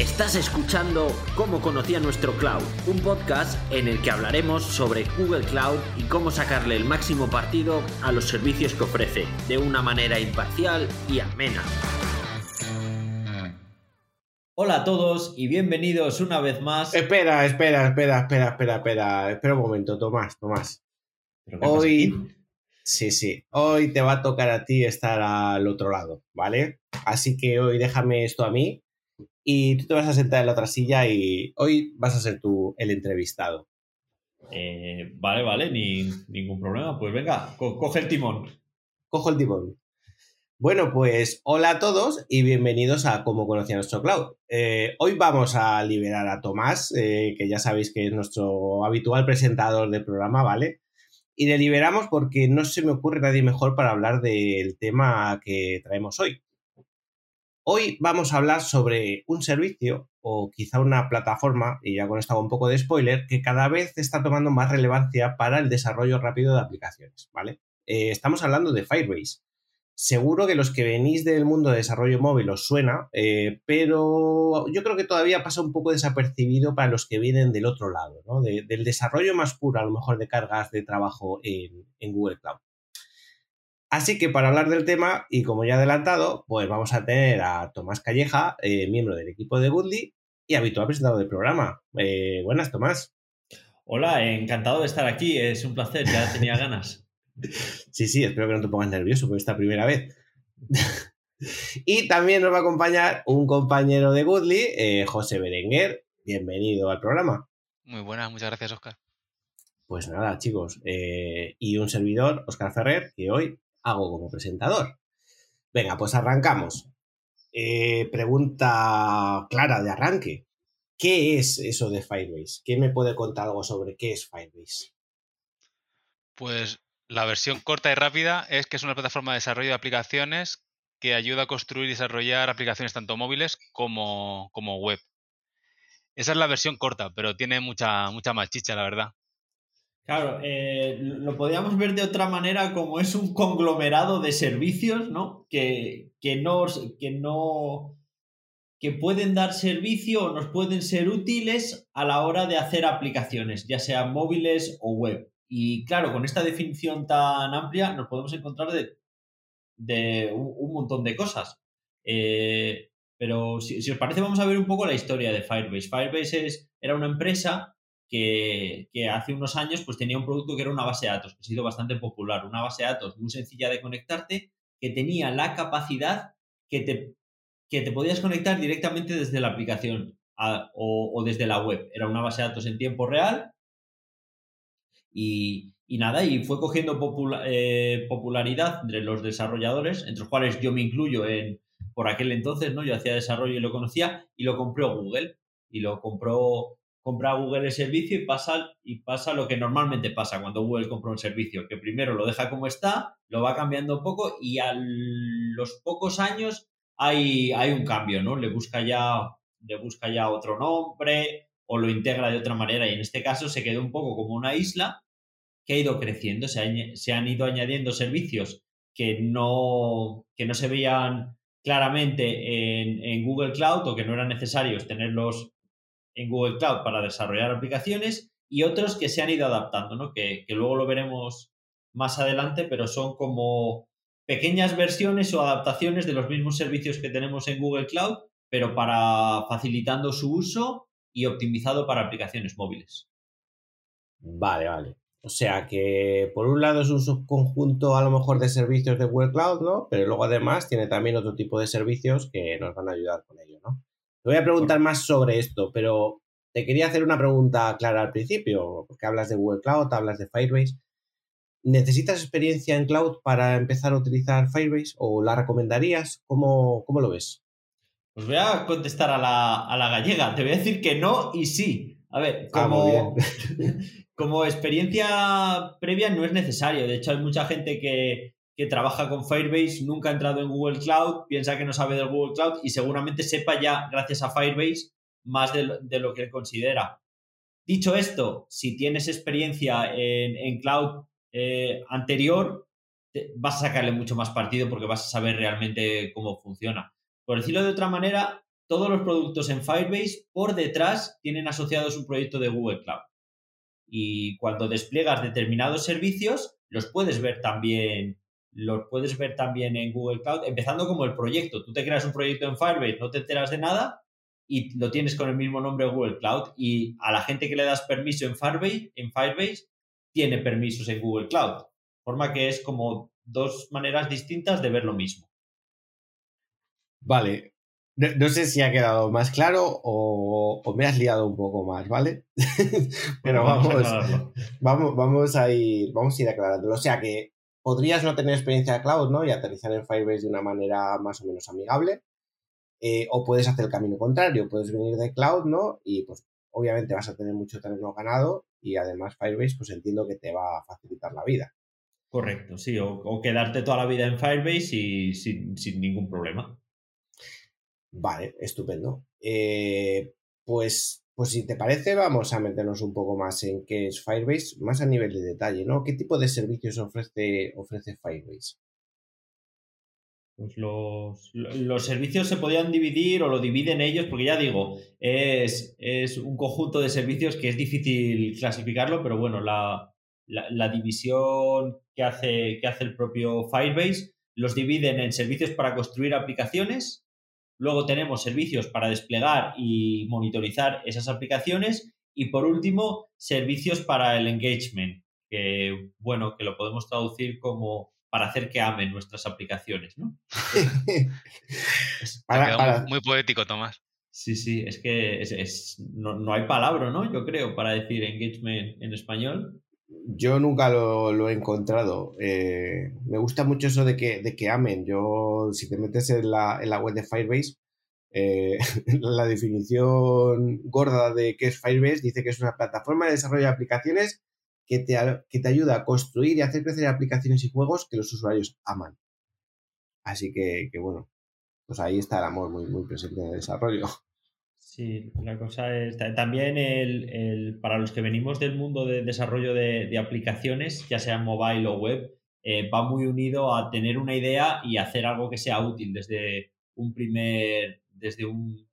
Estás escuchando Cómo conocía nuestro cloud, un podcast en el que hablaremos sobre Google Cloud y cómo sacarle el máximo partido a los servicios que ofrece, de una manera imparcial y amena. Hola a todos y bienvenidos una vez más. Espera, espera, espera, espera, espera, espera, espera un momento, Tomás, Tomás. Hoy, sí, sí, hoy te va a tocar a ti estar al otro lado, ¿vale? Así que hoy déjame esto a mí y tú te vas a sentar en la otra silla y hoy vas a ser tú el entrevistado. Eh, vale, vale, ni, ningún problema. Pues venga, co coge el timón. Cojo el timón. Bueno, pues hola a todos y bienvenidos a Cómo conocía nuestro cloud. Eh, hoy vamos a liberar a Tomás, eh, que ya sabéis que es nuestro habitual presentador del programa, ¿vale? Y le liberamos porque no se me ocurre nadie mejor para hablar del tema que traemos hoy. Hoy vamos a hablar sobre un servicio o quizá una plataforma, y ya con esto hago un poco de spoiler, que cada vez está tomando más relevancia para el desarrollo rápido de aplicaciones, ¿vale? Eh, estamos hablando de Firebase. Seguro que los que venís del mundo de desarrollo móvil os suena, eh, pero yo creo que todavía pasa un poco desapercibido para los que vienen del otro lado, ¿no? del desarrollo más puro, a lo mejor, de cargas de trabajo en, en Google Cloud. Así que para hablar del tema, y como ya he adelantado, pues vamos a tener a Tomás Calleja, eh, miembro del equipo de Goodly y habitual presentador del programa. Eh, buenas, Tomás. Hola, encantado de estar aquí, es un placer, ya tenía ganas. sí, sí, espero que no te pongas nervioso por esta primera vez. y también nos va a acompañar un compañero de Goodly, eh, José Berenguer. Bienvenido al programa. Muy buenas, muchas gracias, Oscar. Pues nada, chicos. y un servidor, Oscar Ferrer, que hoy hago como presentador. Venga, pues arrancamos. Eh, pregunta clara de arranque. ¿Qué es eso de Firebase? ¿Quién me puede contar algo sobre qué es Firebase? Pues la versión corta y rápida es que es una plataforma de desarrollo de aplicaciones que ayuda a construir y desarrollar aplicaciones tanto móviles como, como web. Esa es la versión corta, pero tiene mucha, mucha la verdad. Claro, eh, lo podríamos ver de otra manera como es un conglomerado de servicios, ¿no? Que, que, no, que no. que pueden dar servicio o nos pueden ser útiles a la hora de hacer aplicaciones, ya sean móviles o web. Y claro, con esta definición tan amplia nos podemos encontrar de, de un, montón de cosas. Eh, pero si, si, os parece, vamos a ver un poco la historia de Firebase. Firebase es, era una empresa que, hace unos años pues tenía un producto que era una base de datos, que ha sido bastante popular, una base de datos muy sencilla de conectarte, que tenía la capacidad que te, que te podías conectar directamente desde la aplicación o, desde la web. Era una base de datos en tiempo real y, nada, y fue cogiendo eh, popularidad entre los desarrolladores, entre los cuales yo me incluyo en, por aquel entonces, ¿no? Yo hacía desarrollo y lo conocía, y lo compró Google. Y lo compró compra Google el servicio y pasa, y pasa lo que normalmente pasa cuando Google compra un servicio, que primero lo deja como está, lo va cambiando un poco y a los pocos años hay, hay un cambio, ¿no? Le busca, ya, le busca ya otro nombre o lo integra de otra manera y en este caso se quedó un poco como una isla que ha ido creciendo, se, se han ido añadiendo servicios que no, que no se veían claramente en, en Google Cloud o que no eran necesarios tenerlos en Google Cloud para desarrollar aplicaciones y otros que se han ido adaptando, ¿no? que, luego lo veremos más adelante, pero son como pequeñas versiones o adaptaciones de los mismos servicios que tenemos en Google Cloud, pero para facilitando su uso y optimizado para aplicaciones móviles. Vale, vale. O sea que por un lado es un subconjunto a lo mejor de servicios de Google Cloud, ¿no? Pero luego además tiene también otro tipo de servicios que nos van a ayudar con ello, ¿no? Te voy a preguntar más sobre esto, pero te quería hacer una pregunta clara al principio, porque hablas de Google Cloud, hablas de Firebase. ¿Necesitas experiencia en cloud para empezar a utilizar Firebase o la recomendarías? ¿Cómo, cómo lo ves? Os voy a contestar a la, gallega. Te voy a decir que no y sí. A ver, Ah, como, como experiencia previa no es necesario. De hecho, hay mucha gente que, que trabaja con Firebase, nunca ha entrado en Google Cloud, piensa que no sabe del Google Cloud y seguramente sepa ya, gracias a Firebase, más de, lo- que él considera. Dicho esto, si tienes experiencia en, en cloud eh, anterior, te- vas a sacarle mucho más partido porque vas a saber realmente cómo funciona. Por decirlo de otra manera, todos los productos en Firebase por detrás tienen asociados un proyecto de Google Cloud. Y cuando despliegas determinados servicios, los puedes ver también, los puedes ver también en Google Cloud, empezando como el proyecto. Tú te creas un proyecto en Firebase, no te enteras de nada y lo tienes con el mismo nombre Google Cloud. Y a la gente que le das permiso en Firebase, en Firebase tiene permisos en Google Cloud. De forma que es como dos maneras distintas de ver lo mismo. Vale. No, no sé si ha quedado más claro o, o me has liado un poco más, ¿vale? Pero Vamos vamos, vamos a ir, vamos a ir aclarándolo. O sea que podrías no tener experiencia de cloud, ¿no? Y aterrizar en Firebase de una manera más o menos amigable. Eh, o puedes hacer el camino contrario, puedes venir de cloud, ¿no? Y pues obviamente vas a tener mucho terreno ganado y además Firebase pues entiendo que te va a facilitar la vida. Correcto, sí, o, o quedarte toda la vida en Firebase y sin, sin ningún problema. Vale, estupendo. Eh, pues, pues si te parece, vamos a meternos un poco más en qué es Firebase, más a nivel de detalle, ¿no? ¿Qué tipo de servicios ofrece, ofrece Firebase? Pues los, los servicios se podían dividir o lo dividen ellos, porque ya digo, es, es un conjunto de servicios que es difícil clasificarlo, pero bueno, la, la, la división que hace, que hace el propio Firebase los dividen en servicios para construir aplicaciones, luego tenemos servicios para desplegar y monitorizar esas aplicaciones y por último, servicios para el engagement, que bueno, que lo podemos traducir como para hacer que amen nuestras aplicaciones, ¿no? Te Para- queda para- muy, muy poético, Tomás. Sí, sí, es que es, es- no, no hay palabra, ¿no? Yo creo, para decir engagement en español. Yo nunca lo, lo he encontrado. Eh, me gusta mucho eso de que, de que amen. Yo, si te metes en la, en la web de Firebase, eh, la definición gorda de qué es Firebase dice que es una plataforma de desarrollo de aplicaciones que te, que te ayuda a construir y hacer crecer aplicaciones y juegos que los usuarios aman. Así que, que bueno, pues ahí está el amor muy, muy presente en el desarrollo. Sí, la cosa es. ta- También el, el- para los que venimos del mundo de desarrollo de, de aplicaciones, ya sea mobile o web, eh, va muy unido a tener una idea y hacer algo que sea útil desde un primer. desde un.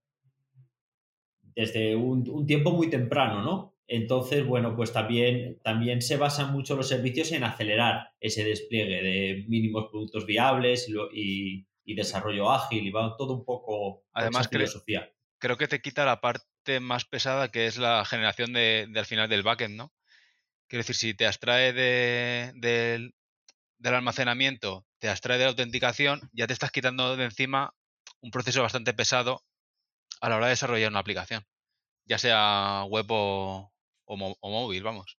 desde un, un tiempo muy temprano, ¿no? Entonces, bueno, pues también, también se basan mucho los servicios en acelerar ese despliegue de mínimos productos viables y, y- y desarrollo ágil y va todo un poco Además, esa filosofía. Creo que te quita la parte más pesada que es la generación de, al final del backend, ¿no? Quiero decir, si te abstrae de- del, almacenamiento, te abstrae de la autenticación, ya te estás quitando de encima un proceso bastante pesado a la hora de desarrollar una aplicación, ya sea web o, o móvil, vamos.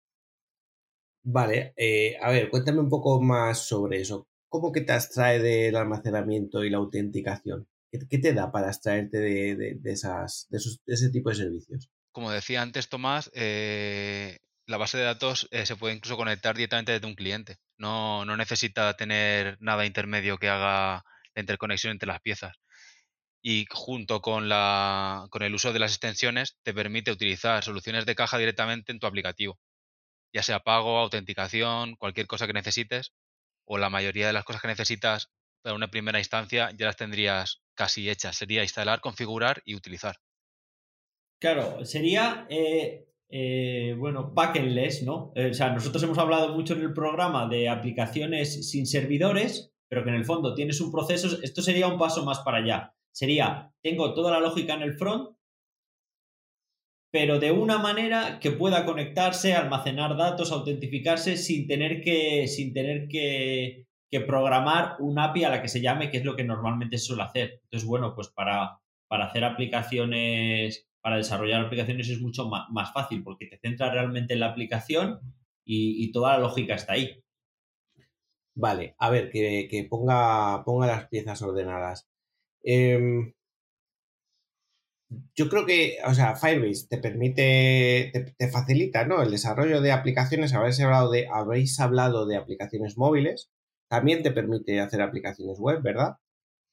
Vale, eh, a ver, cuéntame un poco más sobre eso. ¿Cómo que te abstrae del almacenamiento y la autenticación? ¿Qué, te da para abstraerte de, de- esas, de ese tipo de servicios? Como decía antes Tomás, eh, la base de datos eh, se puede incluso conectar directamente desde un cliente. No, no necesita tener nada intermedio que haga la interconexión entre las piezas. Y junto con, la, con el uso de las extensiones te permite utilizar soluciones de caja directamente en tu aplicativo. Ya sea pago, autenticación, cualquier cosa que necesites, o la mayoría de las cosas que necesitas para una primera instancia ya las tendrías casi hechas. Sería instalar, configurar y utilizar. Claro, sería, eh, eh, bueno, backenless, ¿no? Eh, o sea, nosotros hemos hablado mucho en el programa de aplicaciones sin servidores, pero que en el fondo tienes un proceso, esto sería un paso más para allá. Sería, tengo toda la lógica en el front, pero de una manera que pueda conectarse, almacenar datos, autentificarse sin tener que, sin tener que, que programar un API a la que se llame, que es lo que normalmente se suele hacer. Entonces, bueno, pues para, para hacer aplicaciones, para desarrollar aplicaciones es mucho ma- más, fácil porque te centras realmente en la aplicación y, toda la lógica está ahí. Vale, a ver, que, que ponga, ponga las piezas ordenadas. Em, yo creo que, o sea, Firebase te permite, te, facilita, ¿no? El desarrollo de aplicaciones, habéis hablado de, habéis hablado de aplicaciones móviles, también te permite hacer aplicaciones web, ¿verdad?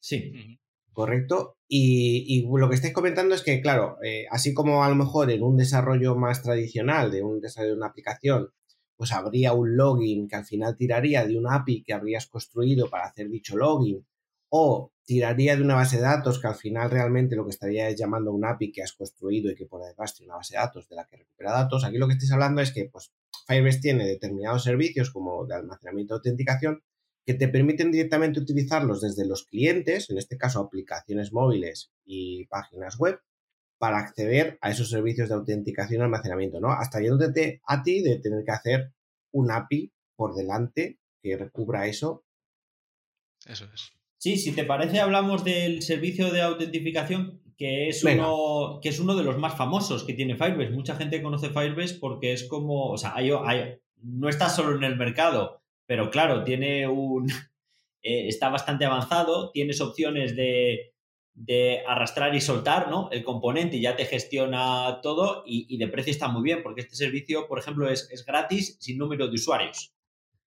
Sí. Correcto. Y, lo que estáis comentando es que, claro, eh, así como a lo mejor en un desarrollo más tradicional de un desarrollo de una aplicación, pues habría un login que al final tiraría de una API que habrías construido para hacer dicho login, o tiraría de una base de datos que al final realmente lo que estaría es llamando a una API que has construido y que por detrás tiene una base de datos de la que recupera datos. Aquí lo que estáis hablando es que pues, Firebase tiene determinados servicios como de almacenamiento de autenticación que te permiten directamente utilizarlos desde los clientes, en este caso aplicaciones móviles y páginas web, para acceder a esos servicios de autenticación y almacenamiento, ¿no? Hasta yéndote a ti de tener que hacer un API por delante que recubra eso. Eso es. Sí, si te parece, hablamos del servicio de autentificación, que es, uno, que es uno de los más famosos que tiene Firebase. Mucha gente conoce Firebase porque es como, o sea, no está solo en el mercado, pero claro, tiene un, eh, está bastante avanzado, tienes opciones de, arrastrar y soltar, ¿no? El componente y ya te gestiona todo y, de precio está muy bien, porque este servicio, por ejemplo, es, es gratis sin número de usuarios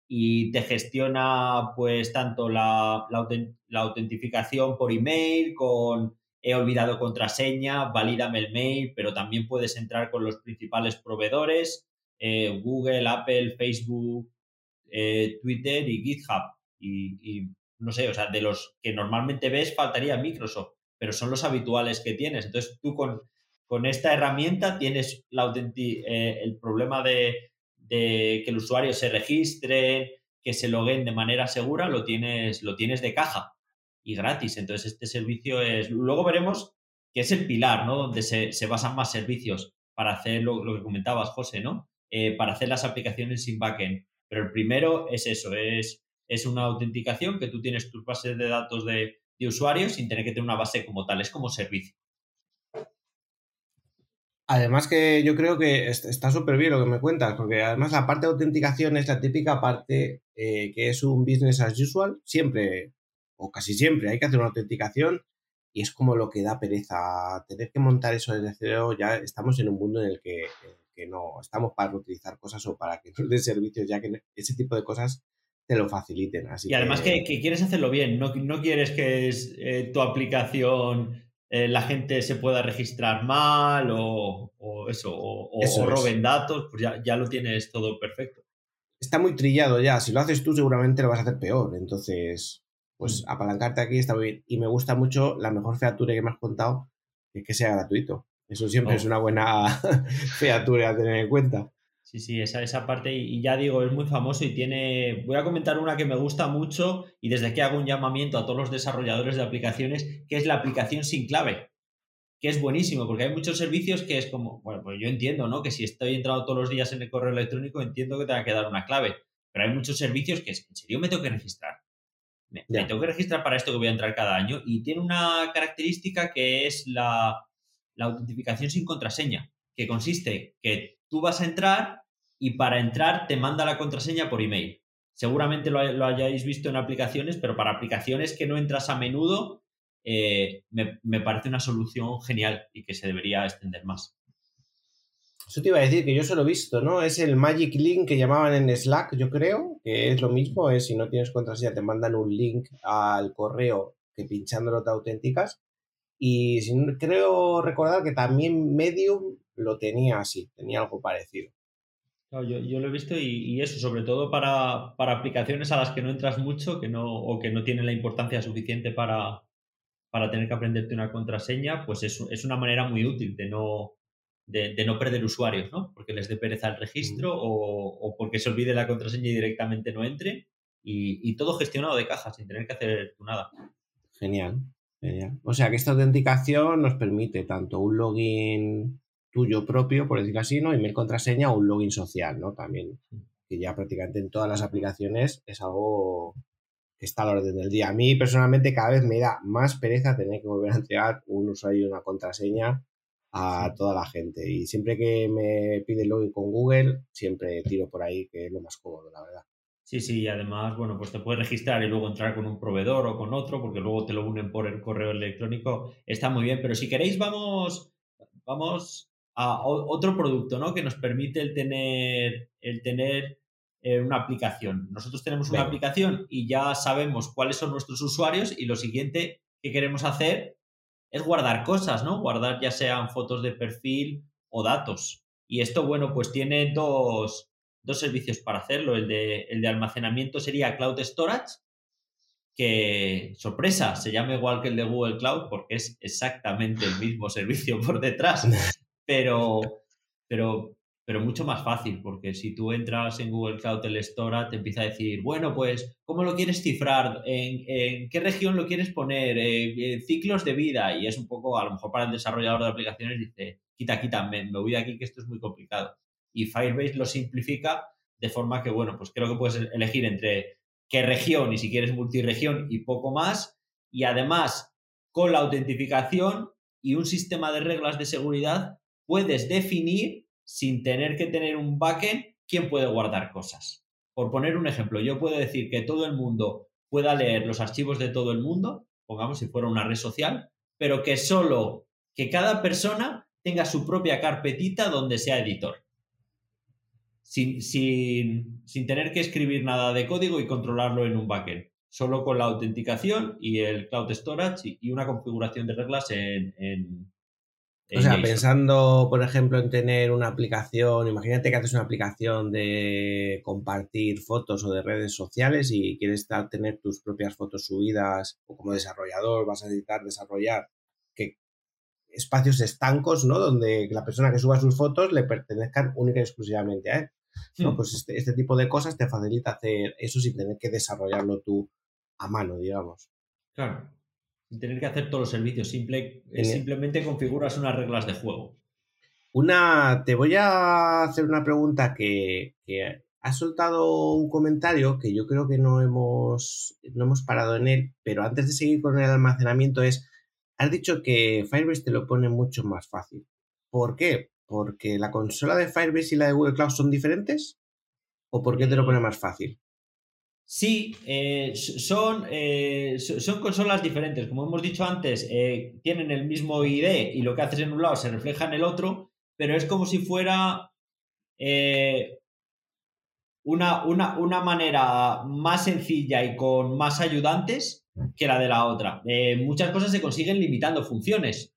y te gestiona pues tanto la, la, autentificación por email con he olvidado contraseña, valídame el mail, pero también puedes entrar con los principales proveedores, eh, Google, Apple, Facebook, eh, Twitter y GitHub. Y, no sé, o sea, de los que normalmente ves faltaría Microsoft, pero son los habituales que tienes. Entonces tú con, con esta herramienta tienes la eh, el problema de que el usuario se registre, que se loguen de manera segura, lo tienes, lo tienes de caja y gratis. Entonces, este servicio es. Luego veremos que es el pilar, ¿no? Donde se, basan más servicios para hacer lo, que comentabas, José, ¿no? Eh, para hacer las aplicaciones sin backend. Pero el primero es eso, es, es una autenticación que tú tienes tus bases de datos de, de usuarios sin tener que tener una base como tal, es como servicio. Además que yo creo que está súper bien lo que me cuentas, porque además la parte de autenticación es la típica parte eh, que es un business as usual, siempre o casi siempre hay que hacer una autenticación y es como lo que da pereza. Tener que montar eso desde cero, ya estamos en un mundo en el que, no estamos para utilizar cosas o para que nos den servicios, ya que ese tipo de cosas te lo faciliten. Así y además que, quieres hacerlo bien, no, no quieres que es, eh, tu aplicación eh, la gente se pueda registrar mal o, eso, o, roben datos, pues ya, lo tienes todo perfecto. Está muy trillado ya, si lo haces tú seguramente lo vas a hacer peor, entonces, pues mm. apalancarte aquí está muy bien. Y me gusta mucho la mejor featura que me has contado, que es que sea gratuito. Eso siempre oh. es una buena featura a tener en cuenta. Sí, sí, esa, esa parte, y, ya digo, es muy famoso y tiene. Voy a comentar una que me gusta mucho y desde aquí hago un llamamiento a todos los desarrolladores de aplicaciones, que es la aplicación sin clave, que es buenísimo, porque hay muchos servicios que es como, bueno, pues yo entiendo, ¿no? Que si estoy entrando todos los días en el correo electrónico, entiendo que te va a quedar una clave, pero hay muchos servicios que es, en serio me tengo que registrar. Me, me tengo que registrar para esto que voy a entrar cada año y tiene una característica que es la, la autentificación sin contraseña, que consiste que tú vas a entrar y para entrar te manda la contraseña por email. Seguramente lo, hayáis visto en aplicaciones, pero para aplicaciones que no entras a menudo, eh, me, parece una solución genial y que se debería extender más. Eso te iba a decir que yo solo he visto, ¿no? Es el Magic Link que llamaban en Slack, yo creo, que es lo mismo, es si no tienes contraseña te mandan un link al correo que pinchándolo te auténticas. Y creo recordar que también Medium lo tenía así, tenía algo parecido. yo, lo he visto y, eso, sobre todo para, aplicaciones a las que no entras mucho que no, o que no tienen la importancia suficiente para, para tener que aprenderte una contraseña, pues es, es una manera muy útil de no, de, no perder usuarios, ¿no? Porque les dé pereza el registro o, porque se olvide la contraseña y directamente no entre. Y, y, todo gestionado de caja, sin tener que hacer nada. Genial, genial. O sea que esta autenticación nos permite tanto un login tuyo propio, por decirlo así, ¿no? Email contraseña o un login social, ¿no? También, que ya prácticamente en todas las aplicaciones es algo que está a la orden del día. A mí personalmente cada vez me da más pereza tener que volver a entregar un usuario y una contraseña a toda la gente. Y siempre que me pide login con Google, siempre tiro por ahí, que es lo más cómodo, la verdad. Sí, sí, y además, bueno, pues te puedes registrar y luego entrar con un proveedor o con otro, porque luego te lo unen por el correo electrónico. Está muy bien, pero si queréis, vamos, vamos a otro producto, ¿no? Que nos permite el tener, el tener eh, una aplicación. Nosotros tenemos una aplicación y ya sabemos cuáles son nuestros usuarios y lo siguiente que queremos hacer es guardar cosas, ¿no? Guardar ya sean fotos de perfil o datos. Y esto, bueno, pues tiene dos, dos servicios para hacerlo. El de, el de almacenamiento sería Cloud Storage, que, sorpresa, se llama igual que el de Google Cloud porque es exactamente el mismo servicio por detrás, pero, pero, pero mucho más fácil, porque si tú entras en Google Cloud el Storage, te empieza a decir, bueno, pues, ¿cómo lo quieres cifrar? ¿En, qué región lo quieres poner? ¿En, ciclos de vida? Y es un poco, a lo mejor para el desarrollador de aplicaciones, dice, quita, quita, me, me voy de aquí que esto es muy complicado y Firebase lo simplifica de forma que, bueno, pues creo que puedes elegir entre qué región y si quieres multiregión y poco más. Y además, con la autentificación y un sistema de reglas de seguridad, puedes definir, sin tener que tener un backend, quién puede guardar cosas. Por poner un ejemplo, yo puedo decir que todo el mundo pueda leer los archivos de todo el mundo, pongamos si fuera una red social, pero que solo que cada persona tenga su propia carpetita donde sea editor sin, sin, tener que escribir nada de código y controlarlo en un backend, solo con la autenticación y el cloud storage y, una configuración de reglas en, en, o sea, pensando, por ejemplo, en tener una aplicación, imagínate que haces una aplicación de compartir fotos o de redes sociales y quieres tener tus propias fotos subidas o como desarrollador vas a necesitar desarrollar que espacios estancos, ¿no? Donde la persona que suba sus fotos le pertenezcan única y exclusivamente a él. ¿No? Hmm. Pues este, este, tipo de cosas te facilita hacer eso sin tener que desarrollarlo tú a mano, digamos. Claro. Sin tener que hacer todos los servicios. Simple, simplemente configuras unas reglas de juego. Una, te voy a hacer una pregunta que, que has soltado un comentario que yo creo que no hemos, no hemos parado en él, pero antes de seguir con el almacenamiento es, has dicho que Firebase te lo pone mucho más fácil. ¿Por qué? ¿Porque la consola de Firebase y la de Google Cloud son diferentes? ¿O por qué te lo pone más fácil? Sí, eh, son, eh, son consolas diferentes. Como hemos dicho antes, eh, tienen el mismo ID y lo que haces en un lado se refleja en el otro, pero es como si fuera una, una, una, manera más sencilla y con más ayudantes que la de la otra. muchas cosas se consiguen limitando funciones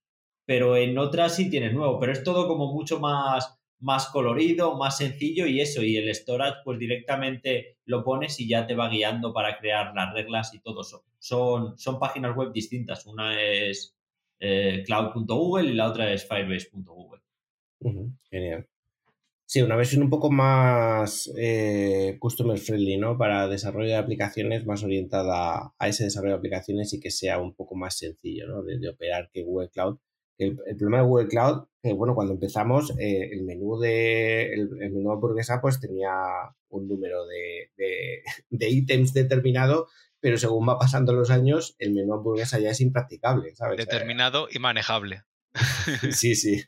pero en otras sí tienes nuevo, pero es todo como mucho más, más colorido, más sencillo y eso, y el storage pues directamente lo pones y ya te va guiando para crear las reglas y todo eso. Son, son páginas web distintas, una es eh, cloud.google y la otra es firebase.google. genial. Sí, una versión un poco más eh, customer friendly, ¿no? Para desarrollo de aplicaciones, más orientada a ese desarrollo de aplicaciones y que sea un poco más sencillo, ¿no? de operar que Google Cloud el, problema de Google Cloud, que bueno, cuando empezamos, eh, el menú de el, menú hamburguesa pues tenía un número de, de, ítems determinado, pero según va pasando los años, el menú hamburguesa ya es impracticable, ¿sabes? Determinado y manejable. sí, sí,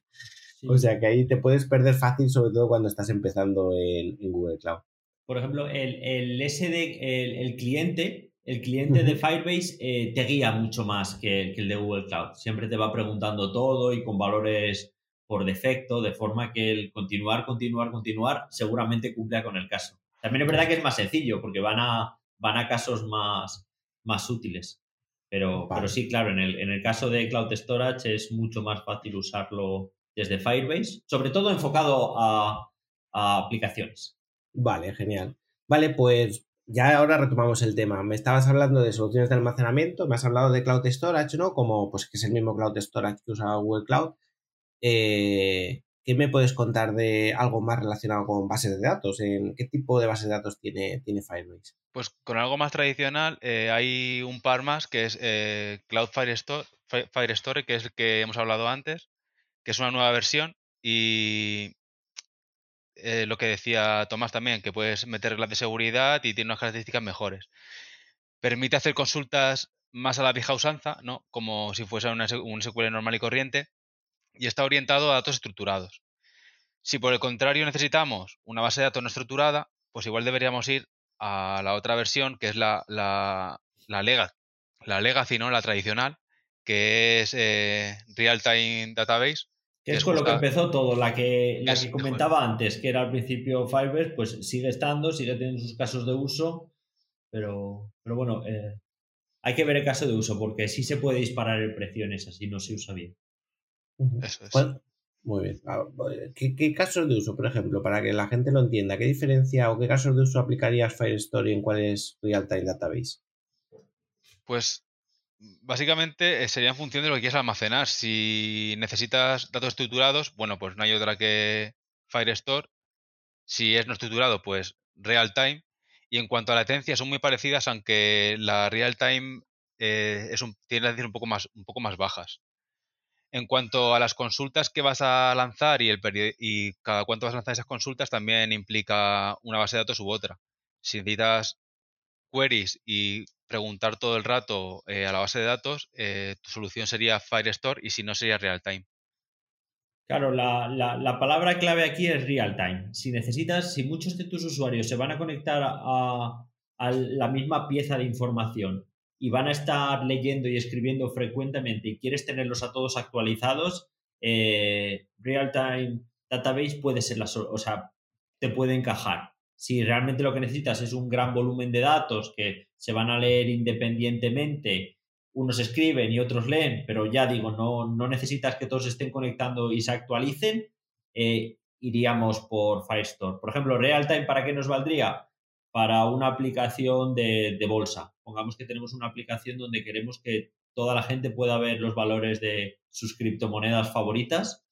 O sea que ahí te puedes perder fácil, sobre todo cuando estás empezando en, Google Cloud. Por ejemplo, el, el SD, el cliente, el cliente de Firebase eh, te guía mucho más que, el de Google Cloud. Siempre te va preguntando todo y con valores por defecto, de forma que el continuar, continuar, continuar seguramente cumpla con el caso. También es verdad que es más sencillo porque van a, van a casos más, más útiles. Pero, pero sí, claro, en el, en el caso de Cloud Storage es mucho más fácil usarlo desde Firebase, sobre todo enfocado a, a aplicaciones. Vale, genial. Vale, pues ya ahora retomamos el tema. Me estabas hablando de soluciones de almacenamiento, me has hablado de Cloud Storage, ¿no? Como pues que es el mismo Cloud Storage que usa Google Cloud. Eh, ¿Qué me puedes contar de algo más relacionado con bases de datos? ¿En qué tipo de bases de datos tiene, tiene Firebase? Pues con algo más tradicional eh, hay un par más que es eh, Cloud Firestore, Firestore, que es el que hemos hablado antes, que es una nueva versión y eh, lo que decía Tomás también, que puedes meter reglas de seguridad y tiene unas características mejores. Permite hacer consultas más a la vieja usanza, ¿no? Como si fuese un SQL normal y corriente, y está orientado a datos estructurados. Si por el contrario necesitamos una base de datos no estructurada, pues igual deberíamos ir a la otra versión, que es la, la, la, la Legacy, ¿no? La tradicional, que es eh, Real Time Database. Que es con lo que empezó todo, la que, la que comentaba antes, que era al principio Firebase, pues sigue estando, sigue teniendo sus casos de uso, pero, pero bueno, eh, hay que ver el caso de uso, porque sí se puede disparar el precio en esa, si no se usa bien. Eso es. Muy bien. Ah, ¿Qué, casos de uso, por ejemplo, para que la gente lo entienda? ¿Qué diferencia o qué casos de uso aplicarías Firestore y en cuál es Real-Time Database? Pues básicamente eh, sería en función de lo que quieras almacenar. Si necesitas datos estructurados, bueno, pues no hay otra que Firestore. Si es no estructurado, pues Real-Time. Y en cuanto a latencia, son muy parecidas, aunque la Real-Time eh, es un, tiene latencias un poco más, un poco más bajas. En cuanto a las consultas que vas a lanzar y, el y cada cuánto vas a lanzar esas consultas, también implica una base de datos u otra. Si necesitas queries y preguntar todo el rato eh, a la base de datos, eh, tu solución sería Firestore y si no sería real time. Claro, la, la, palabra clave aquí es real time. Si necesitas, si muchos de tus usuarios se van a conectar a, a la misma pieza de información y van a estar leyendo y escribiendo frecuentemente y quieres tenerlos a todos actualizados, eh, Real Time Database puede ser la, o sea, te puede encajar. Si realmente lo que necesitas es un gran volumen de datos que se van a leer independientemente, unos escriben y otros leen, pero ya digo, no, no necesitas que todos estén conectando y se actualicen, eh, iríamos por Firestore. Por ejemplo, Real Time, ¿para qué nos valdría? Para una aplicación de, de bolsa pongamos que tenemos una aplicación donde queremos que toda la gente pueda ver los valores de sus criptomonedas favoritas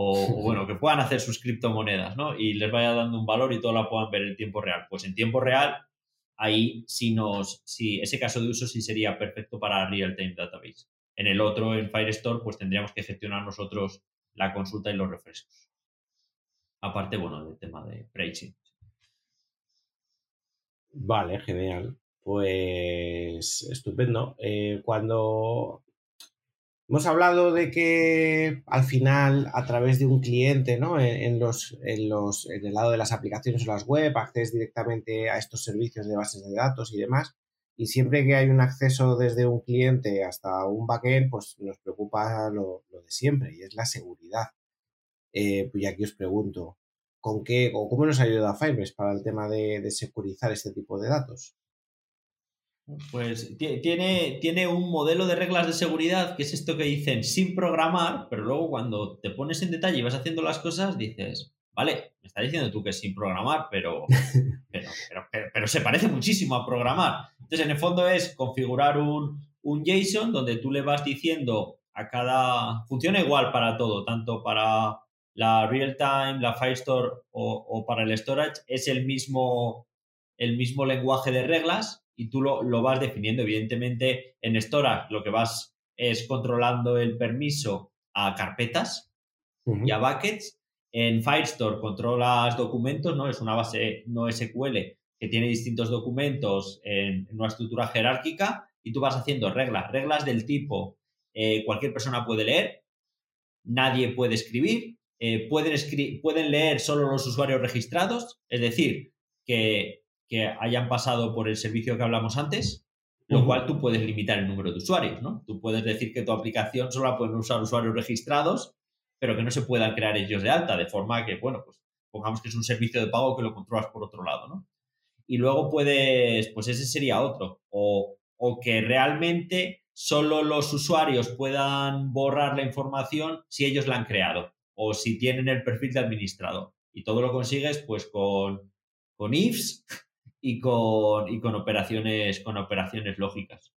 o, bueno, que puedan hacer sus criptomonedas, ¿no? Y les vaya dando un valor y todo la puedan ver en tiempo real. Pues en tiempo real, ahí sí nos, sí, ese caso de uso sí sería perfecto para Real Time Database. En el otro, en Firestore, pues tendríamos que gestionar nosotros la consulta y los refrescos. Aparte, bueno, del tema de pricing. Vale, genial. Pues estupendo. Eh, cuando hemos hablado de que al final, a través de un cliente, ¿no? En, los, en, los, en el lado de las aplicaciones o las web, accedes directamente a estos servicios de bases de datos y demás. Y siempre que hay un acceso desde un cliente hasta un backend, pues nos preocupa lo, de siempre y es la seguridad. Eh, pues aquí os pregunto, ¿con qué o cómo nos ayuda Firebase para el tema de, de securizar este tipo de datos? Pues tiene, tiene un modelo de reglas de seguridad que es esto que dicen sin programar, pero luego cuando te pones en detalle y vas haciendo las cosas, dices, vale, me está diciendo tú que es sin programar, pero, pero, pero, se parece muchísimo a programar. Entonces, en el fondo es configurar un, un JSON donde tú le vas diciendo a cada... Funciona igual para todo, tanto para la real time, la Firestore o, o para el storage, es el mismo, el mismo lenguaje de reglas y tú lo, vas definiendo. Evidentemente, en Storage lo que vas es controlando el permiso a carpetas y a buckets. En Firestore controlas documentos, ¿no? Es una base no SQL que tiene distintos documentos en, una estructura jerárquica y tú vas haciendo reglas, reglas del tipo eh, cualquier persona puede leer, nadie puede escribir, eh, pueden, pueden leer solo los usuarios registrados, es decir, que que hayan pasado por el servicio que hablamos antes, lo cual tú puedes limitar el número de usuarios, ¿no? Tú puedes decir que tu aplicación solo la pueden usar usuarios registrados, pero que no se puedan crear ellos de alta, de forma que, bueno, pues pongamos que es un servicio de pago que lo controlas por otro lado, ¿no? Y luego puedes, pues ese sería otro, o, o que realmente solo los usuarios puedan borrar la información si ellos la han creado o si tienen el perfil de administrador. Y todo lo consigues pues con, con ifs y con, y con operaciones con operaciones lógicas.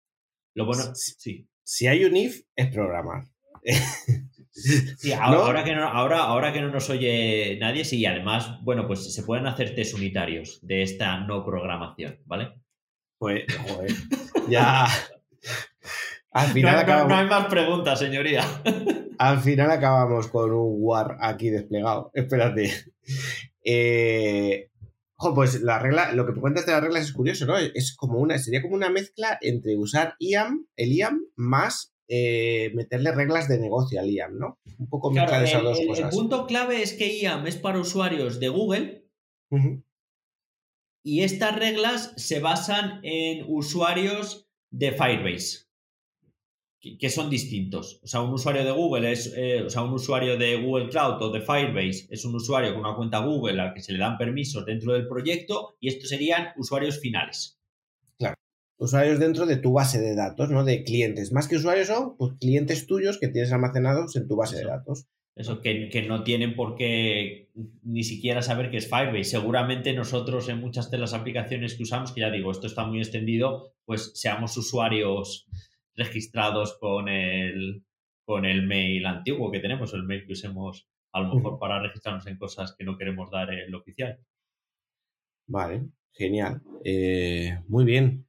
Lo bueno, sí. Si hay un if, es programar. ahora, que no, ahora, ahora que no nos oye nadie, sí, además, bueno, pues se pueden hacer test unitarios de esta no programación, ¿vale? Pues, joder, ya. Al final no, no, hay más preguntas, señoría. Al final acabamos con un war aquí desplegado. Espérate. Eh, pues la regla, lo que cuentas de las reglas es curioso, ¿no? Es como una, sería como una mezcla entre usar IAM, el IAM, más eh, meterle reglas de negocio al IAM, ¿no? Un poco mezcla de esas dos cosas. El punto clave es que IAM es para usuarios de Google y estas reglas se basan en usuarios de Firebase, que, son distintos. O sea, un usuario de Google es, eh, o sea, un usuario de Google Cloud o de Firebase es un usuario con una cuenta Google al que se le dan permisos dentro del proyecto y estos serían usuarios finales. Claro. Usuarios dentro de tu base de datos, ¿no? De clientes. Más que usuarios son pues, clientes tuyos que tienes almacenados en tu base de datos. Eso, que, no tienen por qué ni siquiera saber qué es Firebase. Seguramente nosotros en muchas de las aplicaciones que usamos, que ya digo, esto está muy extendido, pues seamos usuarios registrados con el, con el mail antiguo que tenemos, el mail que usemos a lo mejor para registrarnos en cosas que no queremos dar el oficial. Vale, genial. Eh, muy bien.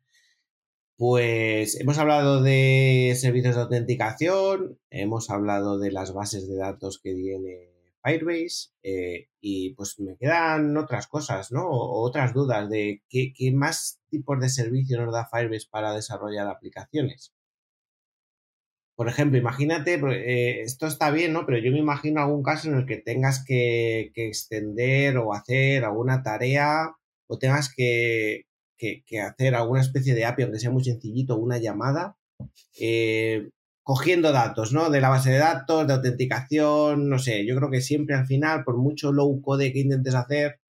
Pues hemos hablado de servicios de autenticación, hemos hablado de las bases de datos que tiene Firebase eh, y pues me quedan otras cosas, ¿no? O otras dudas de qué, más tipos de servicios nos da Firebase para desarrollar aplicaciones. Por ejemplo, imagínate, eh, esto está bien, ¿no? Pero yo me imagino algún caso en el que tengas que extender o hacer alguna tarea o tengas que, hacer alguna especie de API, aunque sea muy sencillito, una llamada, eh, cogiendo datos, ¿no? De la base de datos, de autenticación, no sé, yo creo que siempre al final, por mucho low code que intentes hacer,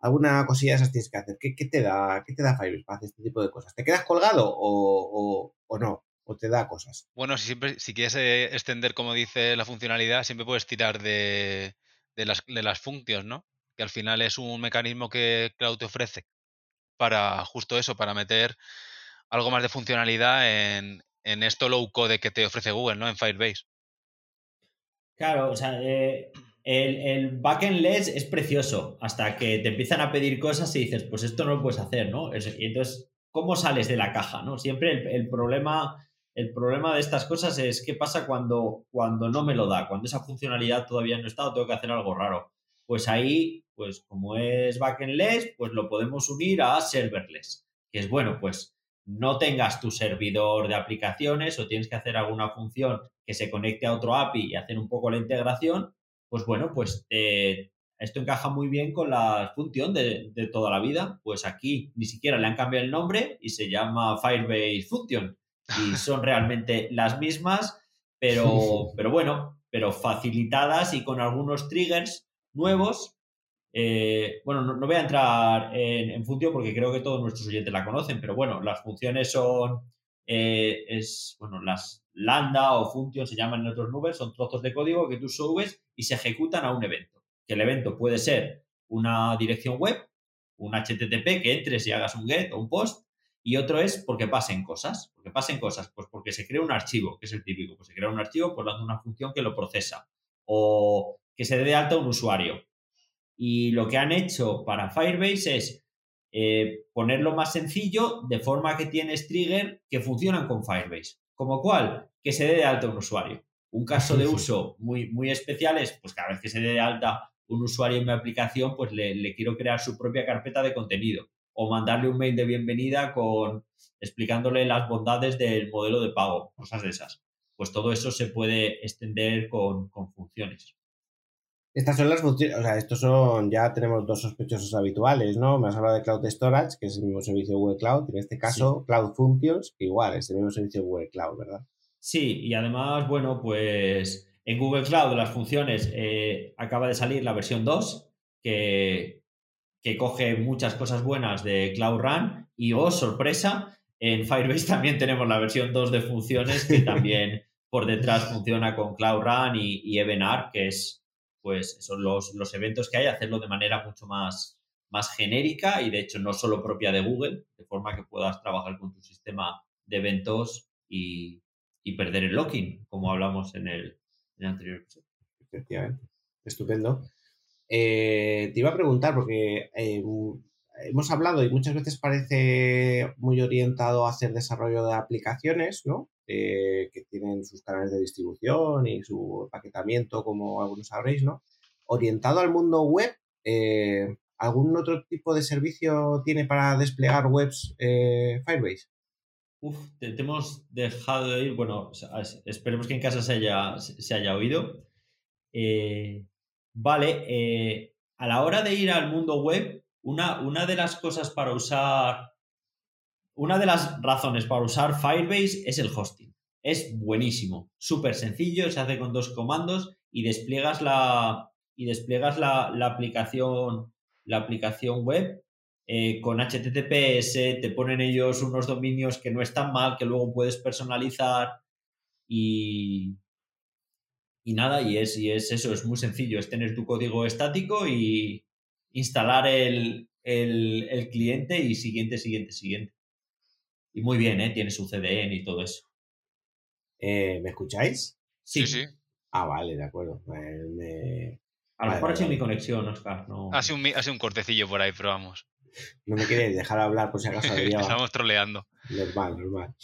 alguna cosilla de esas tienes que hacer. ¿Qué, te da, qué te da Firebase para hacer este tipo de cosas? ¿Te quedas colgado o, no? ¿O te da cosas? Bueno, si, siempre, si quieres eh, extender, como dice la funcionalidad, siempre puedes tirar de, las, de las funciones, ¿no? Que al final es un mecanismo que Cloud te ofrece para justo eso, para meter algo más de funcionalidad en, esto low code que te ofrece Google, ¿no? En Firebase. Claro, o sea, eh, el, el backend-less es precioso hasta que te empiezan a pedir cosas y dices, pues esto no lo puedes hacer, ¿no? y entonces, ¿cómo sales de la caja, no? Siempre el, problema, el problema de estas cosas es qué pasa cuando, cuando no me lo da, cuando esa funcionalidad todavía no está o tengo que hacer algo raro. Pues ahí pues como es backendless, pues lo podemos unir a serverless, que es bueno, pues no tengas tu servidor de aplicaciones o tienes que hacer alguna función que se conecte a otro API y hacer un poco la integración, pues bueno, pues esto encaja muy bien con la función de, toda la vida. Pues aquí ni siquiera le han cambiado el nombre y se llama Firebase Function. Y son realmente las mismas, pero, pero bueno, pero facilitadas y con algunos triggers nuevos eh, bueno, no, voy a entrar en, función porque creo que todos nuestros oyentes la conocen, pero bueno, las funciones son, eh, es, bueno, las lambda o función se llaman en otros nubes, son trozos de código que tú subes y se ejecutan a un evento. Que el evento puede ser una dirección web, un HTTP que entres y hagas un get o un post, y otro es porque pasen cosas. porque pasen cosas? Pues porque se crea un archivo, que es el típico. Pues se crea un archivo por dando una función que lo procesa. O que se dé de alta un usuario y lo que han hecho para Firebase es eh, ponerlo más sencillo de forma que tienes trigger que funcionan con Firebase. Como cual, que se dé de alta un usuario. Un caso de uso muy, muy especial es, pues cada vez que se dé de alta un usuario en mi aplicación, pues le, le quiero crear su propia carpeta de contenido o mandarle un mail de bienvenida con explicándole las bondades del modelo de pago, cosas de esas. Pues todo eso se puede extender con, con funciones. Estas son las funciones, o sea, estos son, ya tenemos dos sospechosos habituales, ¿no? Me has hablado de Cloud Storage, que es el mismo servicio de Google Cloud, y en este caso Cloud Functions, que igual es el mismo servicio de Google Cloud, ¿verdad? Sí, y además, bueno, pues en Google Cloud las funciones eh, acaba de salir la versión 2, que, que coge muchas cosas buenas de Cloud Run, y oh, sorpresa, en Firebase también tenemos la versión 2 de funciones que también por detrás funciona con Cloud Run y, y que es pues son los, eventos que hay, hacerlo de manera mucho más, más genérica y de hecho no solo propia de Google, de forma que puedas trabajar con tu sistema de eventos y, perder el locking, como hablamos en el, anterior. Efectivamente. Estupendo. Eh, te iba a preguntar, porque eh, hemos hablado y muchas veces parece muy orientado a hacer desarrollo de aplicaciones, ¿no? Eh, que tienen sus canales de distribución y su paquetamiento, como algunos sabréis, ¿no? Orientado al mundo web, ¿algún otro tipo de servicio tiene para desplegar webs Firebase? Uf, te, hemos dejado de ir, bueno, esperemos que en casa se haya, se haya oído. Vale, a la hora de ir al mundo web, una, una de las cosas para usar, una de las razones para usar Firebase es el hosting. Es buenísimo, súper sencillo, se hace con dos comandos y despliegas la, y despliegas la, aplicación, la aplicación web eh, con HTTPS, te ponen ellos unos dominios que no están mal, que luego puedes personalizar y, y nada, y es, y es eso, es muy sencillo, es tener tu código estático y instalar el, cliente y siguiente, siguiente, siguiente. Y muy bien, ¿eh? tiene su CDN y todo eso. Eh, ¿Me escucháis? Sí. sí, Ah, vale, de acuerdo. A lo mejor ha sido mi conexión, Oscar. No... Ha, sido un, un cortecillo por ahí, pero vamos. No me quieres dejar hablar por si acaso Estamos troleando. Normal, normal.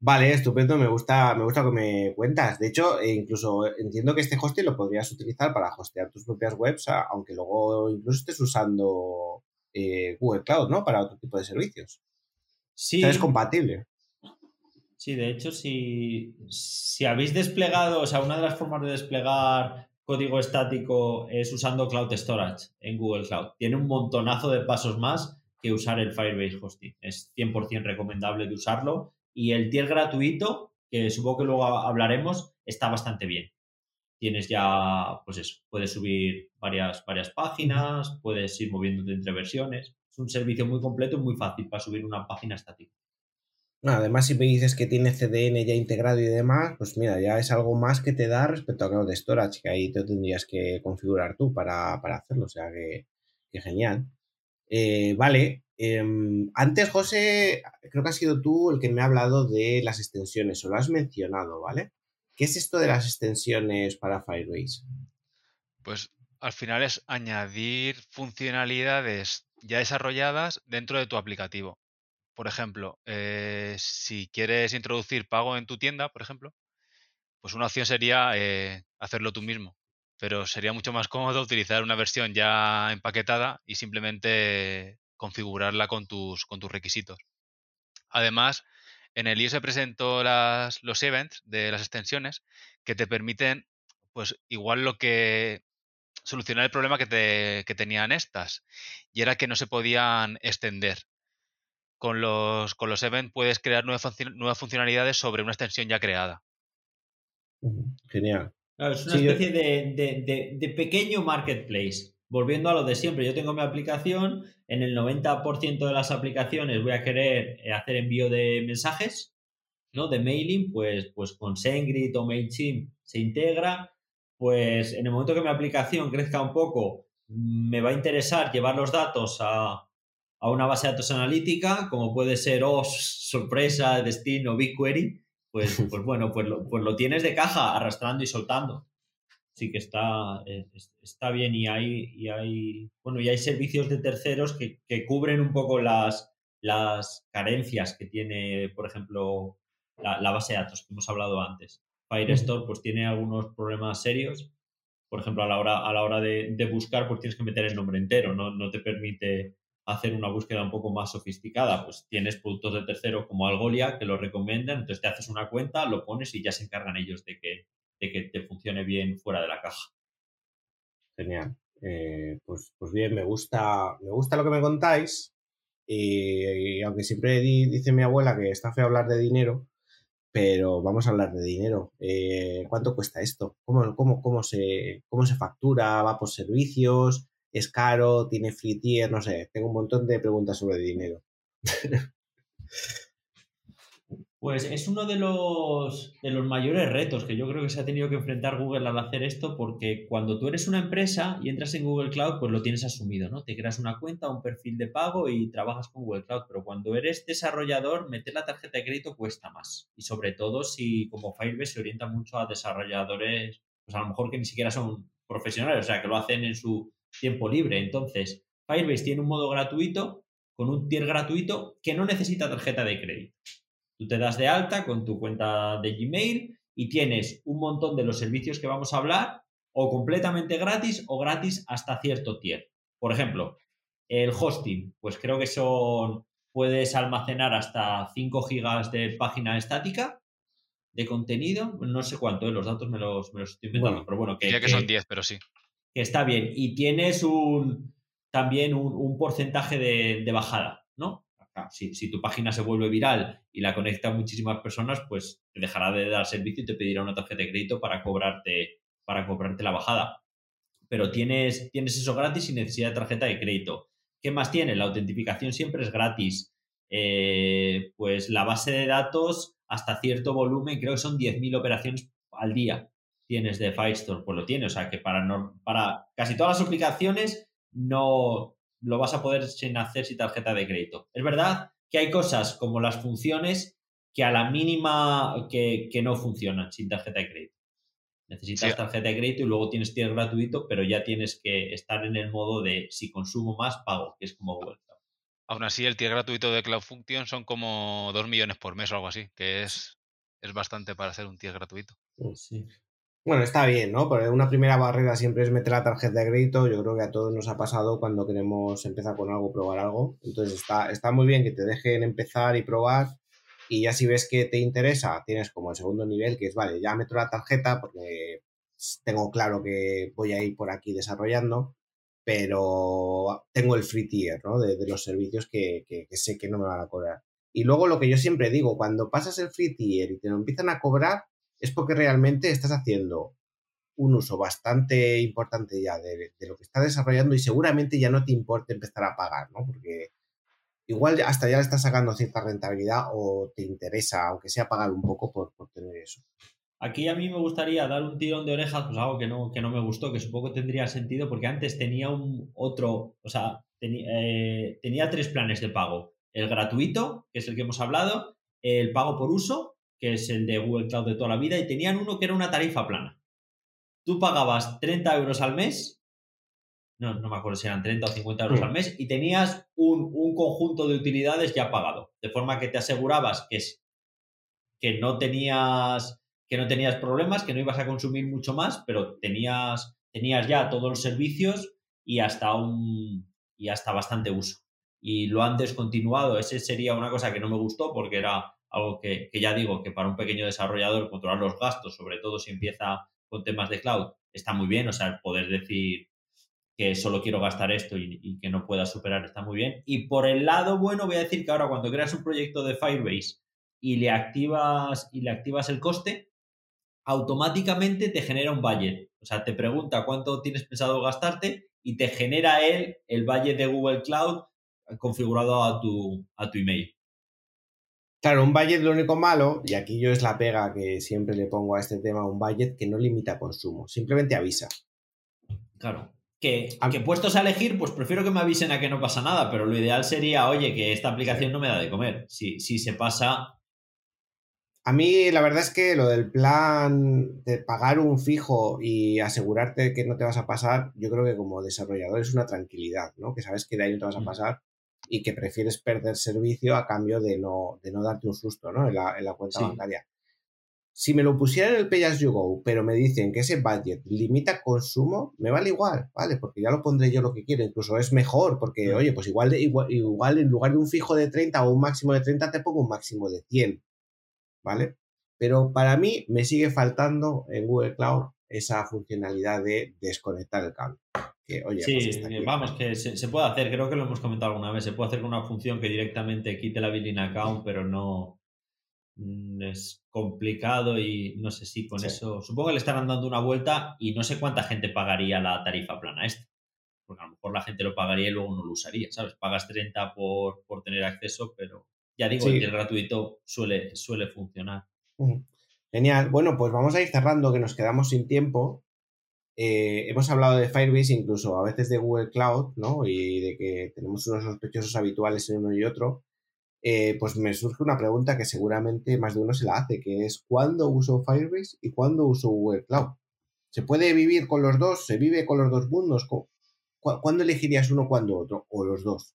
Vale, estupendo, me gusta, me gusta lo que me cuentas. De hecho, eh, incluso entiendo que este hosting lo podrías utilizar para hostear tus propias webs, aunque luego incluso estés usando eh, Google Cloud, ¿no? Para otro tipo de servicios. Sí. es compatible. Sí, de hecho, si, si habéis desplegado, o sea, una de las formas de desplegar código estático es usando Cloud Storage en Google Cloud. Tiene un montonazo de pasos más que usar el Firebase Hosting. Es 100% recomendable de usarlo y el tier gratuito, que supongo que luego hablaremos, está bastante bien. Tienes ya, pues eso, puedes subir varias, varias páginas, puedes ir moviéndote entre versiones. Es un servicio muy completo y muy fácil para subir una página estática. Además, si me dices que tiene CDN ya integrado y demás, pues mira, ya es algo más que te da respecto a Cloud Storage, que ahí te tendrías que configurar tú para, hacerlo. O sea que, genial. Eh, vale, Em, antes, José, creo que has sido tú el que me ha hablado de las extensiones, o lo has mencionado, ¿vale? ¿Qué es esto de las extensiones para Firebase? Pues al final es añadir funcionalidades ya desarrolladas dentro de tu aplicativo. Por ejemplo, eh, si quieres introducir pago en tu tienda, por ejemplo, pues una opción sería eh, hacerlo tú mismo. Pero sería mucho más cómodo utilizar una versión ya empaquetada y simplemente configurarla con tus, con tus requisitos. Además, en el IO se presentó las, los events de las extensiones que te permiten, pues igual lo que solucionar el problema que, te, que tenían estas, y era que no se podían extender. Con los, con los events puedes crear nuevas, nuevas funcionalidades sobre una extensión ya creada. Genial. es una especie de, de, pequeño marketplace volviendo a lo de siempre, yo tengo mi aplicación, en el 90% de las aplicaciones voy a querer eh, hacer envío de mensajes, ¿no? De mailing, pues, pues con SendGrid o MailChimp se integra, pues en el momento que mi aplicación crezca un poco, me va a interesar llevar los datos a, una base de datos analítica, como puede ser OS, Sorpresa, Destino, BigQuery, pues, pues bueno, pues pues lo tienes de caja arrastrando y soltando sí que está, está bien y hay, y hay, bueno, y hay servicios de terceros que, cubren un poco las, las carencias que tiene, por ejemplo, la, base de datos que hemos hablado antes. Firestore pues tiene algunos problemas serios. Por ejemplo, a la hora, a la hora de, buscar, pues tienes que meter el nombre entero, no, no te permite hacer una búsqueda un poco más sofisticada. Pues tienes productos de tercero como Algolia que lo recomiendan, entonces te haces una cuenta, lo pones y ya se encargan ellos de que, de que te funcione bien fuera de la caja. Genial. Eh, pues, pues bien, me gusta, me gusta lo que me contáis. Y, aunque siempre dice mi abuela que está feo hablar de dinero, pero vamos a hablar de dinero. Eh, ¿Cuánto cuesta esto? ¿Cómo, cómo, cómo, se, ¿Cómo se factura? ¿Va por servicios? ¿Es caro? ¿Tiene free? No sé, tengo un montón de preguntas sobre dinero. Pues es uno de los, de los mayores retos que yo creo que se ha tenido que enfrentar Google al hacer esto, porque cuando tú eres una empresa y entras en Google Cloud, pues lo tienes asumido, ¿no? Te creas una cuenta, un perfil de pago y trabajas con Google Cloud, pero cuando eres desarrollador, meter la tarjeta de crédito cuesta más. Y sobre todo si como Firebase se orienta mucho a desarrolladores, pues a lo mejor que ni siquiera son profesionales, o sea, que lo hacen en su tiempo libre. Entonces, Firebase tiene un modo gratuito con un tier gratuito que no necesita tarjeta de crédito. Tú te das de alta con tu cuenta de Gmail y tienes un montón de los servicios que vamos a hablar o completamente gratis o gratis hasta cierto tier. Por ejemplo, el hosting, pues creo que son, puedes almacenar hasta 5 gigas de página estática de contenido, no sé cuánto, ¿eh? los datos me los, estoy inventando, pero bueno, que, que, son 10, pero sí. Que está bien. Y tienes un, también un, porcentaje de, bajada, ¿no? Si, si, tu página se vuelve viral y la conectan muchísimas personas, pues te dejará de dar servicio y te pedirá una tarjeta de crédito para cobrarte, para cobrarte la bajada. Pero tienes, tienes eso gratis sin necesidad de tarjeta de crédito. ¿Qué más tiene? La autentificación siempre es gratis. Eh, pues la base de datos hasta cierto volumen, creo que son 10.000 operaciones al día tienes de Firestore, pues lo tiene. O sea que para, para casi todas las aplicaciones no lo vas a poder sin hacer sin tarjeta de crédito. Es verdad que hay cosas como las funciones que a la mínima que, no funcionan sin tarjeta de crédito. Necesitas tarjeta de crédito y luego tienes tier gratuito, pero ya tienes que estar en el modo de si consumo más, pago, que es como Google Cloud. Aún así, el tier gratuito de Cloud Function son como 2 millones por mes o algo así, que es, es bastante para hacer un tier gratuito. Sí. Bueno, está bien, ¿no? Porque una primera barrera siempre es meter la tarjeta de crédito. Yo creo que a todos nos ha pasado cuando queremos empezar con algo, probar algo. Entonces está, está muy bien que te dejen empezar y probar. Y ya si ves que te interesa, tienes como el segundo nivel, que es, vale, ya meto la tarjeta porque tengo claro que voy a ir por aquí desarrollando, pero tengo el free tier, ¿no? De, los servicios que, que, que sé que no me van a cobrar. Y luego lo que yo siempre digo, cuando pasas el free tier y te lo empiezan a cobrar, es porque realmente estás haciendo un uso bastante importante ya de, lo que está desarrollando y seguramente ya no te importa empezar a pagar, ¿no? Porque igual hasta ya le estás sacando cierta rentabilidad o te interesa, aunque sea pagar un poco por, tener eso. Aquí a mí me gustaría dar un tirón de orejas, pues algo que no, que no me gustó, que supongo tendría sentido, porque antes tenía un otro, o sea, eh, tenía tres planes de pago. El gratuito, que es el que hemos hablado, el pago por uso que es el de Google Cloud de toda la vida, y tenían uno que era una tarifa plana. Tú pagabas 30 euros al mes, no, no me acuerdo si eran 30 o 50 euros al mes, y tenías un, conjunto de utilidades ya pagado, de forma que te asegurabas que, es, que, no tenías, que no tenías problemas, que no ibas a consumir mucho más, pero tenías, tenías ya todos los servicios y hasta, un, y hasta bastante uso. Y lo han descontinuado, ese sería una cosa que no me gustó porque era algo que, ya digo que para un pequeño desarrollador controlar los gastos, sobre todo si empieza con temas de cloud, está muy bien, o sea, poder decir que solo quiero gastar esto y, que no pueda superar está muy bien. Y por el lado bueno voy a decir que ahora cuando creas un proyecto de Firebase y le activas y le activas el coste, automáticamente te genera un budget. O sea, te pregunta cuánto tienes pensado gastarte y te genera él el budget de Google Cloud configurado a tu, a tu email. Claro, un budget lo único malo, y aquí yo es la pega que siempre le pongo a este tema, un budget que no limita consumo, simplemente avisa. Claro. Que, que puestos a elegir, pues prefiero que me avisen a que no pasa nada, pero lo ideal sería, oye, que esta aplicación no me da de comer. Si, si se pasa. A mí la verdad es que lo del plan de pagar un fijo y asegurarte que no te vas a pasar, yo creo que como desarrollador es una tranquilidad, ¿no? Que sabes que de ahí no te vas a mm. pasar y que prefieres perder servicio a cambio de no, de no darte un susto ¿no? en, la, en la cuenta bancaria. Si me lo pusieran en el Pay As You Go, pero me dicen que ese budget limita consumo, me vale igual, ¿vale? Porque ya lo pondré yo lo que quiero, incluso es mejor, porque, oye, pues igual, igual, igual en lugar de un fijo de 30 o un máximo de 30, te pongo un máximo de 100, ¿vale? Pero para mí me sigue faltando en Google Cloud esa funcionalidad de desconectar el cable sí, pues vamos, que se, puede hacer, creo que lo hemos comentado alguna vez, se puede hacer con una función que directamente quite la billing account, pero no mm, es complicado y no sé si con eso, supongo que le estarán dando una vuelta y no sé cuánta gente pagaría la tarifa plana esta, porque a lo mejor la gente lo pagaría y luego no lo usaría, ¿sabes? Pagas 30 por, por tener acceso, pero ya digo, que el gratuito suele, suele funcionar. Genial. Bueno, pues vamos a ir cerrando, que nos quedamos sin tiempo. Eh, hemos hablado de Firebase, incluso a veces de Google Cloud, ¿no? Y de que tenemos unos sospechosos habituales en uno y otro. Eh, pues me surge una pregunta que seguramente más de uno se la hace, que es ¿cuándo uso Firebase y cuándo uso Google Cloud? ¿Se puede vivir con los dos? ¿Se vive con los dos mundos? ¿Cuándo elegirías uno, cuándo otro? ¿O los dos?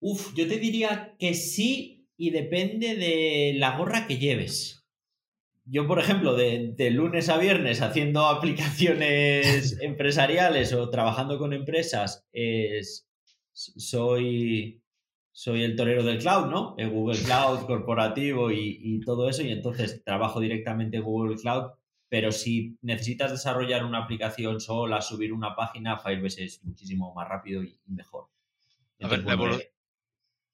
Uf, yo te diría que sí y depende de la gorra que lleves yo, por ejemplo, de, lunes a viernes haciendo aplicaciones empresariales o trabajando con empresas, es, soy, soy el torero del cloud, ¿no? El Google Cloud corporativo y, todo eso, y entonces trabajo directamente en Google Cloud, pero si necesitas desarrollar una aplicación sola, subir una página, Firebase es muchísimo más rápido y mejor. a ver,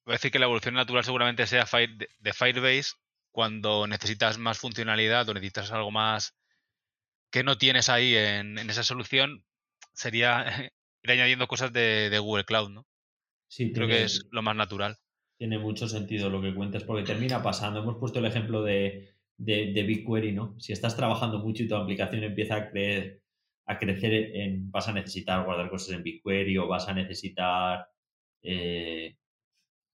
voy a decir que la evolución natural seguramente sea de Firebase cuando necesitas más funcionalidad o necesitas algo más que no tienes ahí en, esa solución, sería ir añadiendo cosas de, Google Cloud, ¿no? Sí, creo que es lo más natural. Tiene mucho sentido lo que cuentas, porque termina pasando. Hemos puesto el ejemplo de, de, BigQuery, ¿no? Si estás trabajando mucho y tu aplicación empieza a, creer, a crecer, en, vas a necesitar guardar cosas en BigQuery o vas a necesitar, eh,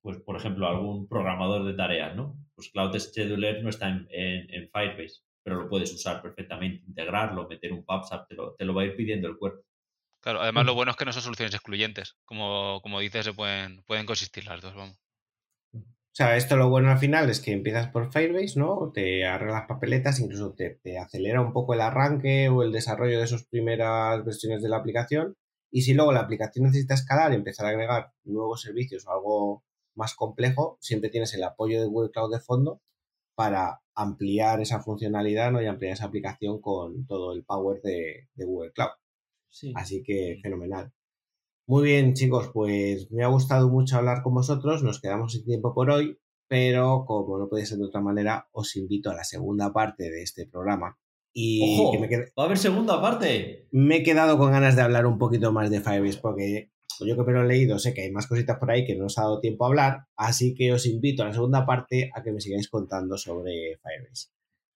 pues por ejemplo, algún programador de tareas, ¿no? Pues Cloud Scheduler no está en, en, Firebase, pero lo puedes usar perfectamente, integrarlo, meter un PubSub, te lo, te lo va a ir pidiendo el cuerpo. Claro, además lo bueno es que no son soluciones excluyentes. Como, como dices, se pueden, pueden consistir las dos, vamos. O sea, esto lo bueno al final es que empiezas por Firebase, ¿no? Te arreglas papeletas, incluso te, acelera un poco el arranque o el desarrollo de sus primeras versiones de la aplicación. Y si luego la aplicación necesita escalar y empezar a agregar nuevos servicios o algo más complejo, siempre tienes el apoyo de Google Cloud de fondo para ampliar esa funcionalidad ¿no? y ampliar esa aplicación con todo el power de, Google Cloud. Así que fenomenal. Muy bien, chicos, pues me ha gustado mucho hablar con vosotros. Nos quedamos sin tiempo por hoy, pero como no puede ser de otra manera, os invito a la segunda parte de este programa. Y ¡Ojo! ¿Va a haber segunda parte? Me he quedado con ganas de hablar un poquito más de Firebase porque yo que me lo he leído sé que hay más cositas por ahí que no os ha dado tiempo a hablar, así que os invito a la segunda parte a que me sigáis contando sobre Firebase.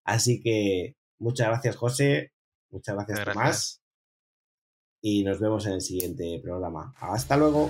Así que muchas gracias, José. Muchas gracias, Tomás y nos vemos en el siguiente programa. Hasta luego.